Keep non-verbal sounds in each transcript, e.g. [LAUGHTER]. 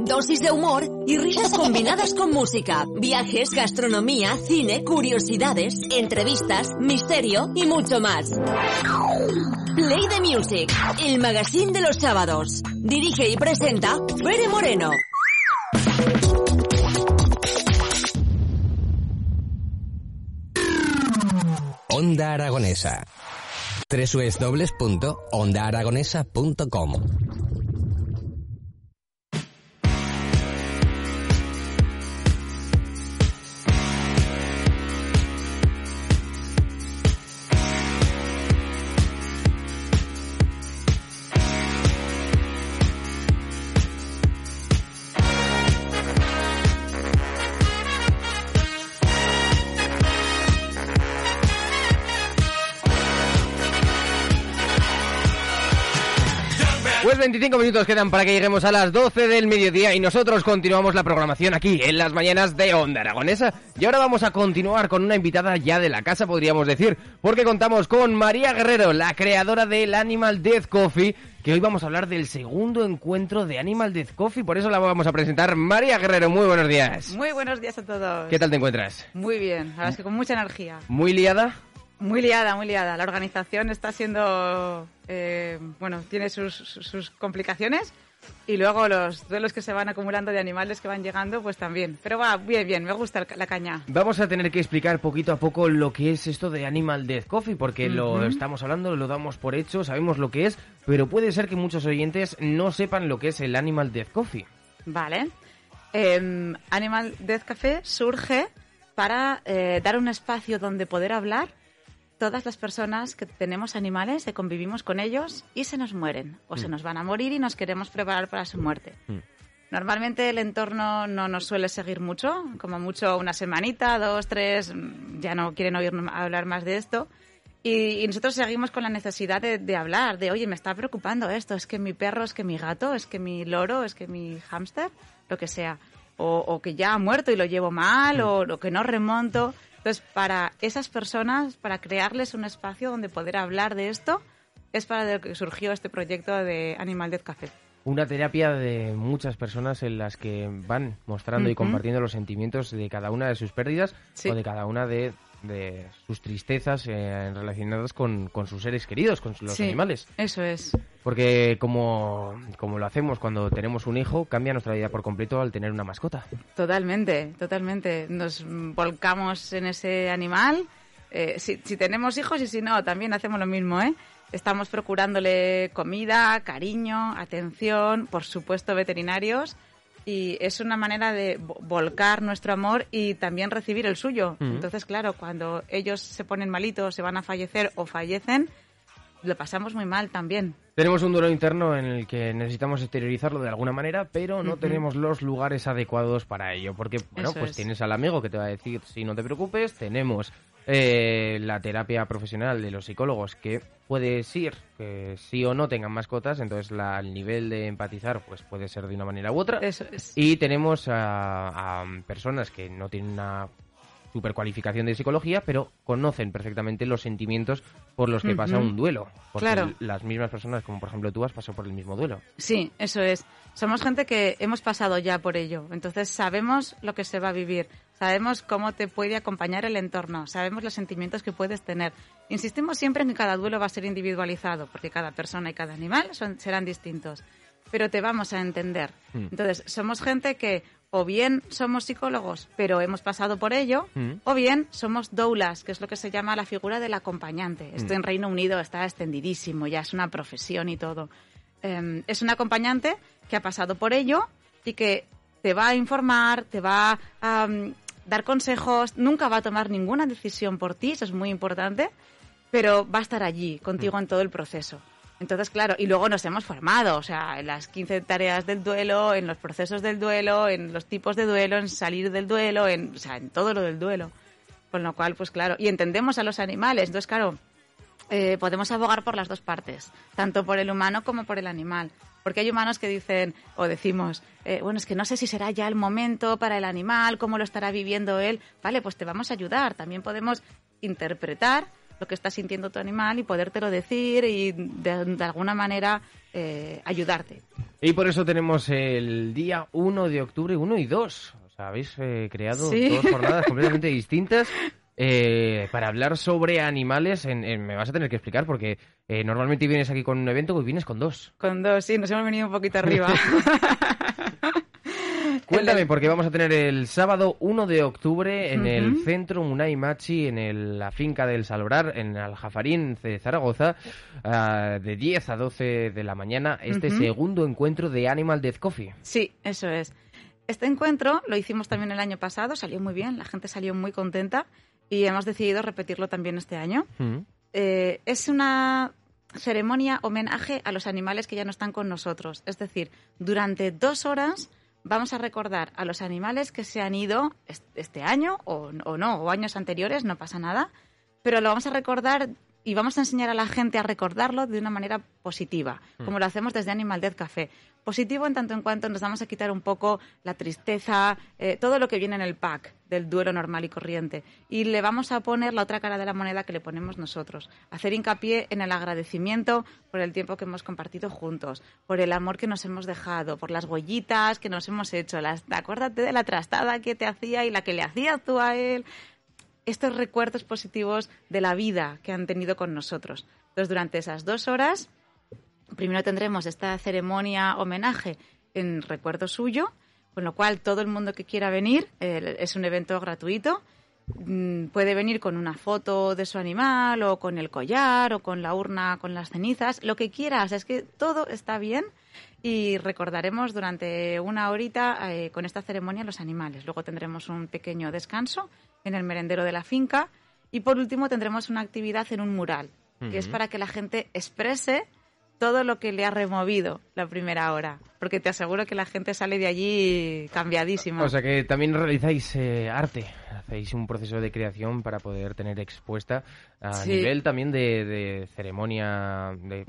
Dosis de humor y risas combinadas con música, viajes, gastronomía, cine, curiosidades, entrevistas, misterio y mucho más. Play the Music, el magazine de los sábados. Dirige y presenta Fere Moreno. Onda Aragonesa. www.ondaaragonesa.com Pues 25 minutos quedan para que lleguemos a las 12 del mediodía y nosotros continuamos la programación aquí en las mañanas de Onda Aragonesa. Y ahora vamos a continuar con una invitada ya de la casa, podríamos decir, porque contamos con María Guerrero, la creadora del Animal Death Coffee, que hoy vamos a hablar del segundo encuentro de Animal Death Coffee, por eso la vamos a presentar. María Guerrero, muy buenos días. Muy buenos días a todos. ¿Qué tal te encuentras? Muy bien, la verdad es que con mucha energía. ¿Muy liada? Muy liada, muy liada. La organización está siendo, eh, bueno, tiene sus, sus complicaciones y luego los duelos que se van acumulando de animales que van llegando, pues también. Pero va bien, bien, me gusta la caña. Vamos a tener que explicar poquito a poco lo que es esto de Animal Death Coffee, porque lo estamos hablando, lo damos por hecho, sabemos lo que es, pero puede ser que muchos oyentes no sepan lo que es el Animal Death Coffee. Vale. Em, Animal Death Café surge para eh, dar un espacio donde poder hablar todas las personas que tenemos animales, que convivimos con ellos y se nos mueren o se nos van a morir y nos queremos preparar para su muerte. Mm. Normalmente el entorno no nos suele seguir mucho, como mucho una semanita, dos, tres, mm, ya no quieren oír hablar más de esto. Y, y nosotros seguimos con la necesidad de, de hablar, de, oye, me está preocupando esto, es que mi perro, es que mi gato, es que mi loro, es que mi hámster, lo que sea. O, o que ya ha muerto y lo llevo mal, o lo que no remonto. Entonces, para esas personas, para crearles un espacio donde poder hablar de esto, es para lo que surgió este proyecto de Animal Death Café. Una terapia de muchas personas en las que van mostrando y compartiendo los sentimientos de cada una de sus pérdidas Sí. o de cada una de, de sus tristezas eh, relacionadas con, con sus seres queridos, con los Sí, animales. Eso es. Porque como, como lo hacemos cuando tenemos un hijo, cambia nuestra vida por completo al tener una mascota. Totalmente, totalmente. Nos volcamos en ese animal. Eh, si, si tenemos hijos y si no, también hacemos lo mismo, ¿eh? Estamos procurándole comida, cariño, atención, por supuesto veterinarios. Y es una manera de vo- volcar nuestro amor y también recibir el suyo. Entonces, claro, cuando ellos se ponen malitos, se van a fallecer o fallecen, lo pasamos muy mal también. Tenemos un duelo interno en el que necesitamos exteriorizarlo de alguna manera, pero no tenemos los lugares adecuados para ello. Porque, bueno, Eso pues es. tienes al amigo que te va a decir, si no te preocupes, tenemos eh, la terapia profesional de los psicólogos que puedes ir, que sí o no tengan mascotas, entonces la, el nivel de empatizar pues puede ser de una manera u otra. Eso es. Y tenemos a, a personas que no tienen una supercualificación de psicología, pero conocen perfectamente los sentimientos por los que pasa un duelo. Porque Claro. las mismas personas, como por ejemplo tú, has pasado por el mismo duelo. Sí, eso es. Somos gente que hemos pasado ya por ello. Entonces sabemos lo que se va a vivir. Sabemos cómo te puede acompañar el entorno. Sabemos los sentimientos que puedes tener. Insistimos siempre en que cada duelo va a ser individualizado, porque cada persona y cada animal son, serán distintos. Pero te vamos a entender. Mm. Entonces, somos gente que o bien somos psicólogos, pero hemos pasado por ello, Mm. o bien somos doulas, que es lo que se llama la figura del acompañante. Esto Mm. en Reino Unido está extendidísimo, ya es una profesión y todo. Eh, es un acompañante que ha pasado por ello y que te va a informar, te va a mm, dar consejos, nunca va a tomar ninguna decisión por ti, eso es muy importante, pero va a estar allí contigo en todo el proceso. Entonces, claro, y luego nos hemos formado, o sea, en las 15 tareas del duelo, en los procesos del duelo, en los tipos de duelo, en salir del duelo, en, o sea, en todo lo del duelo. Con lo cual, pues claro, y entendemos a los animales, entonces, claro, eh, podemos abogar por las dos partes, tanto por el humano como por el animal. Porque hay humanos que dicen o decimos, eh, bueno, es que no sé si será ya el momento para el animal, cómo lo estará viviendo él. Vale, pues te vamos a ayudar. También podemos interpretar lo que está sintiendo tu animal y podértelo decir y de, de alguna manera eh, ayudarte. Y por eso tenemos el día 1 de octubre, 1 y 2. O sea, habéis eh, creado Sí. dos jornadas [LAUGHS] completamente distintas eh, para hablar sobre animales. En, en- me vas a tener que explicar porque eh, normalmente vienes aquí con un evento y vienes con dos. Con dos, sí, nos hemos venido un poquito arriba. [LAUGHS] Cuéntame, porque vamos a tener el sábado 1 de octubre en el Ujú. centro Munay Machi, en el- la finca del Salobrar, en Aljafarín de Zaragoza, ah, de 10 a 12 de la mañana, este Ujú. segundo encuentro de Animal Death Coffee. Sí, eso es. Este encuentro lo hicimos también el año pasado, salió muy bien, la gente salió muy contenta y hemos decidido repetirlo también este año. Mm. Eh, es una ceremonia homenaje a los animales que ya no están con nosotros. Es decir, durante dos horas vamos a recordar a los animales que se han ido est- este año o, o no, o años anteriores, no pasa nada, pero lo vamos a recordar y vamos a enseñar a la gente a recordarlo de una manera positiva, como lo hacemos desde Animal Death Café. Positivo en tanto en cuanto nos vamos a quitar un poco la tristeza, eh, todo lo que viene en el pack del duelo normal y corriente. Y le vamos a poner la otra cara de la moneda que le ponemos nosotros. Hacer hincapié en el agradecimiento por el tiempo que hemos compartido juntos, por el amor que nos hemos dejado, por las huellitas que nos hemos hecho. Las, acuérdate de la trastada que te hacía y la que le hacías tú a él estos recuerdos positivos de la vida que han tenido con nosotros. Entonces, durante esas dos horas, primero tendremos esta ceremonia homenaje en recuerdo suyo, con lo cual todo el mundo que quiera venir, eh, es un evento gratuito, puede venir con una foto de su animal o con el collar o con la urna con las cenizas, lo que quieras, es que todo está bien y recordaremos durante una horita eh, con esta ceremonia los animales. Luego tendremos un pequeño descanso en el merendero de la finca y por último tendremos una actividad en un mural, que es para que la gente exprese todo lo que le ha removido la primera hora, porque te aseguro que la gente sale de allí cambiadísima. O sea que también realizáis eh, arte, hacéis un proceso de creación para poder tener expuesta a Sí. nivel también de, de ceremonia, de,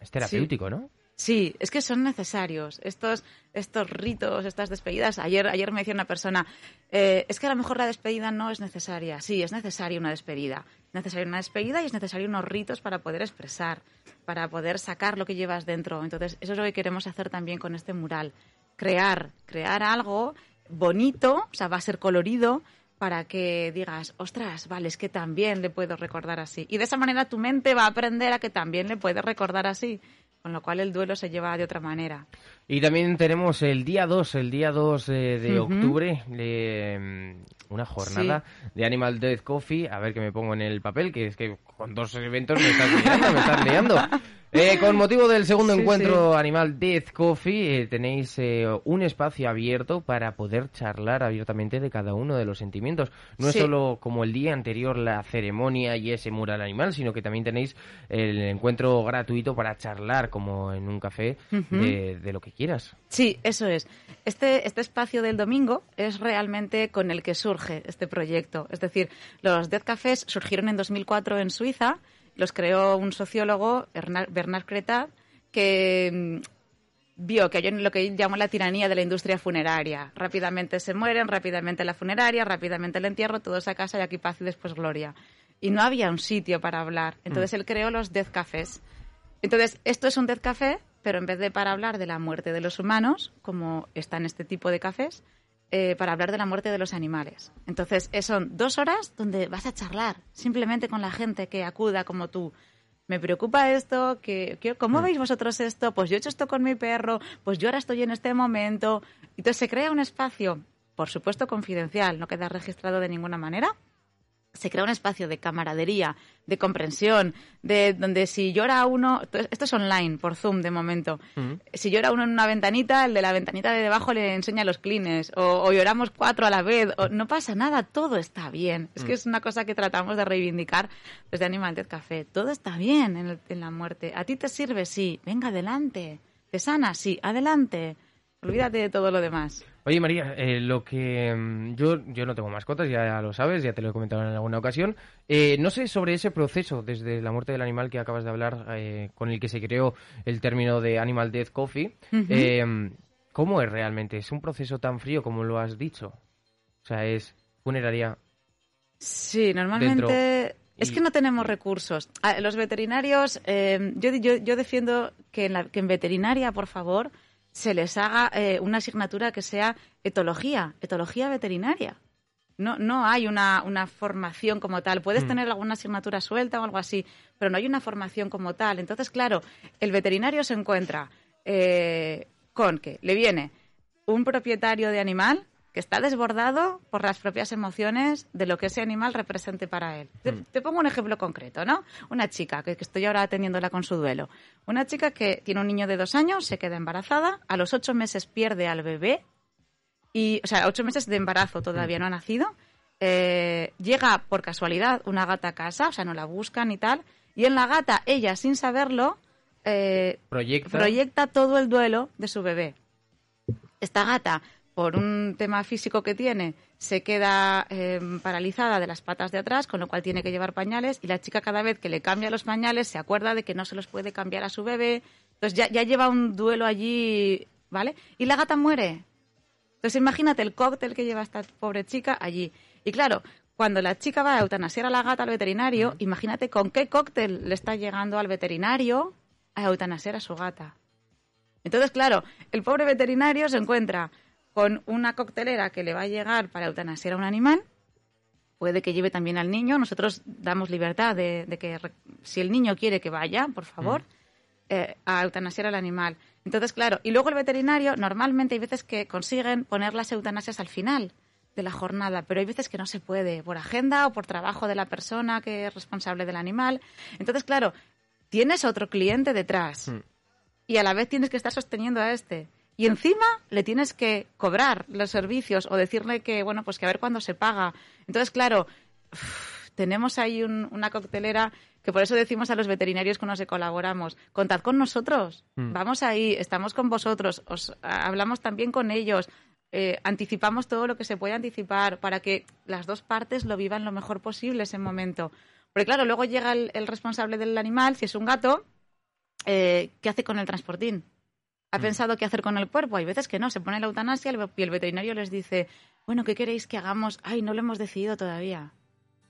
es terapéutico, ¿no? Sí, es que son necesarios estos, estos ritos, estas despedidas. Ayer, ayer me decía una persona, eh, es que a lo mejor la despedida no es necesaria. Sí, es necesaria una despedida. Es necesaria una despedida y es necesario unos ritos para poder expresar, para poder sacar lo que llevas dentro. Entonces, eso es lo que queremos hacer también con este mural. Crear, crear algo bonito, o sea, va a ser colorido, para que digas, ostras, vale, es que también le puedo recordar así. Y de esa manera tu mente va a aprender a que también le puedes recordar así. Con lo cual el duelo se lleva de otra manera. Y también tenemos el día 2, el día 2 de, de octubre, de, mm, una jornada de Animal Death Coffee. A ver que me pongo en el papel, que es que con dos eventos me estás liando, me estás liando. [LAUGHS] Eh, con motivo del segundo Sí, encuentro Animal Death Coffee, eh, tenéis eh, un espacio abierto para poder charlar abiertamente de cada uno de los sentimientos. No es solo como el día anterior la ceremonia y ese mural animal, sino que también tenéis el encuentro gratuito para charlar como en un café de lo que quieras. Sí, eso es. Este, este espacio del domingo es realmente con el que surge este proyecto. Es decir, los Death Cafés surgieron en 2004 en Suiza, los creó un sociólogo, Bernard, Cretat, que mm, vio que hay lo que él llamó la tiranía de la industria funeraria. Rápidamente se mueren, rápidamente la funeraria, rápidamente el entierro, todos a casa y aquí paz y después gloria. Y no había un sitio para hablar. Entonces él creó los Death Cafés. Entonces, esto es un Death Café, pero en vez de para hablar de la muerte de los humanos, como está en este tipo de cafés, eh, para hablar de la muerte de los animales. Entonces, eh, son dos horas donde vas a charlar simplemente con la gente que acuda como tú. Me preocupa esto, que, que- ¿cómo veis vosotros esto? Pues yo he hecho esto con mi perro, pues yo ahora estoy en este momento. Entonces se crea un espacio, por supuesto confidencial, no queda registrado de ninguna manera, se crea un espacio de camaradería, de comprensión, de donde si llora uno, esto es online, por Zoom de momento, si llora uno en una ventanita, el de la ventanita de debajo le enseña los clines, o, o lloramos cuatro a la vez, o, no pasa nada, todo está bien. Es que es una cosa que tratamos de reivindicar desde Animal Death Café. Todo está bien en, el- en la muerte. ¿A ti te sirve? Sí. Venga, adelante. ¿Te sana? Sí. Adelante. Olvídate de todo lo demás. Oye María, eh, lo que mm, yo yo no tengo mascotas, ya lo sabes, ya te lo he comentado en alguna ocasión. Eh, no sé sobre ese proceso desde la muerte del animal que acabas de hablar, eh, con el que se creó el término de Animal Death Coffee. ¿Cómo es realmente? ¿Es un proceso tan frío como lo has dicho? O sea, es funeraria. Sí, normalmente Es que no tenemos recursos. Ah, Los veterinarios, eh, yo, yo, yo defiendo que en, la- que en veterinaria, por favor, se les haga eh, una asignatura que sea etología, etología veterinaria. No, no hay una, una formación como tal. Puedes Mm. tener alguna asignatura suelta o algo así, pero no hay una formación como tal. Entonces, claro, el veterinario se encuentra eh, con que le viene un propietario de animal que está desbordado por las propias emociones de lo que ese animal represente para él. Te, te pongo un ejemplo concreto, ¿no? Una chica, que, que estoy ahora atendiéndola con su duelo. Una chica que tiene un niño de dos años, se queda embarazada, a los ocho meses pierde al bebé, y, o sea, ocho meses de embarazo todavía no ha nacido. eh, llega por casualidad una gata a casa, o sea, no la buscan y tal, y en la gata, ella, sin saberlo, eh, Proyecta. proyecta todo el duelo de su bebé. Esta gata, por un tema físico que tiene, se queda eh, paralizada de las patas de atrás, con lo cual tiene que llevar pañales y la chica cada vez que le cambia los pañales se acuerda de que no se los puede cambiar a su bebé. Entonces ya, ya lleva un duelo allí, ¿vale? Y la gata muere. Entonces imagínate el cóctel que lleva esta pobre chica allí. Y claro, cuando la chica va a eutanasiar a la gata al veterinario, imagínate con qué cóctel le está llegando al veterinario a eutanasiar a su gata. Entonces, claro, el pobre veterinario se encuentra con una coctelera que le va a llegar para eutanasiar a un animal. Puede que lleve también al niño. Nosotros damos libertad de, de que si el niño quiere que vaya, por favor, eh, a eutanasiar al animal. Entonces, claro, y luego el veterinario, normalmente hay veces que consiguen poner las eutanasias al final de la jornada, pero hay veces que no se puede, por agenda o por trabajo de la persona que es responsable del animal. Entonces, claro, tienes otro cliente detrás Mm. y a la vez tienes que estar sosteniendo a este. Y encima le tienes que cobrar los servicios o decirle que, bueno, pues que a ver cuándo se paga. Entonces, claro, tenemos ahí un- una coctelera que por eso decimos a los veterinarios con los que colaboramos, contad con nosotros, Mm. vamos ahí, estamos con vosotros, os hablamos también con ellos, eh, anticipamos todo lo que se puede anticipar para que las dos partes lo vivan lo mejor posible ese momento. Porque claro, luego llega el, el responsable del animal, si es un gato, eh, ¿qué hace con el transportín? ¿Ha pensado qué hacer con el cuerpo? Hay veces que no, se pone la eutanasia y el veterinario les dice, bueno, ¿qué queréis que hagamos? Ay, no lo hemos decidido todavía.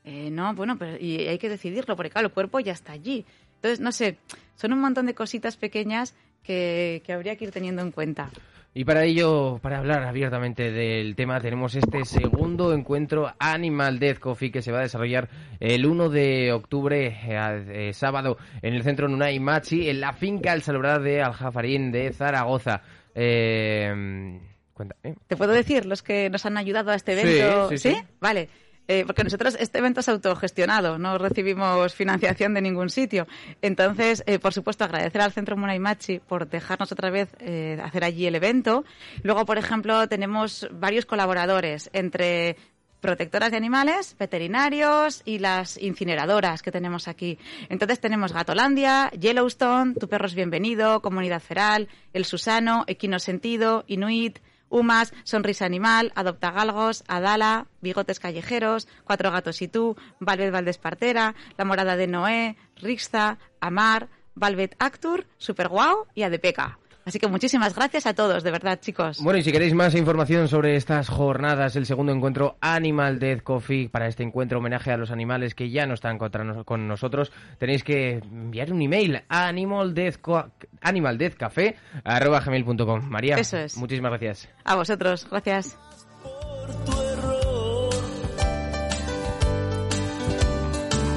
Eh, no, bueno, pero y hay que decidirlo, porque claro, el cuerpo ya está allí. Entonces, no sé, son un montón de cositas pequeñas que, que habría que ir teniendo en cuenta. Y para ello, para hablar abiertamente del tema, tenemos este segundo encuentro Animal Death Coffee que se va a desarrollar el 1 de octubre, eh, eh, sábado, en el centro Nunay Machi, en la finca El Salobrar de Aljafarín de Zaragoza. Eh, cuenta, ¿eh? ¿Te puedo decir los que nos han ayudado a este Sí, evento? sí, sí. Vale. Eh, porque nosotros este evento es autogestionado, no recibimos financiación de ningún sitio. Entonces, eh, por supuesto, agradecer al Centro Munaimachi por dejarnos otra vez eh, hacer allí el evento. Luego, por ejemplo, tenemos varios colaboradores entre protectoras de animales, veterinarios y las incineradoras que tenemos aquí. Entonces tenemos Gatolandia, Yellowstone, Tu perro es bienvenido, Comunidad Feral, El Susano, Equino Sentido, Inuit, Umas, Sonrisa Animal, Adopta Galgos, Adala, Bigotes Callejeros, Cuatro Gatos y Tú, Valvet Valdés Partera, La Morada de Noé, Rixta, Amar, Valvet Actur, Super Guau y Adepeca. Así que muchísimas gracias a todos, de verdad, chicos. Bueno, y si queréis más información sobre estas jornadas, el segundo encuentro Animal Death Coffee, para este encuentro homenaje a los animales que ya no están contra nos- con nosotros, tenéis que enviar un email a animaldeathcafe@gmail.com. María, Eso es. muchísimas gracias. A vosotros, gracias.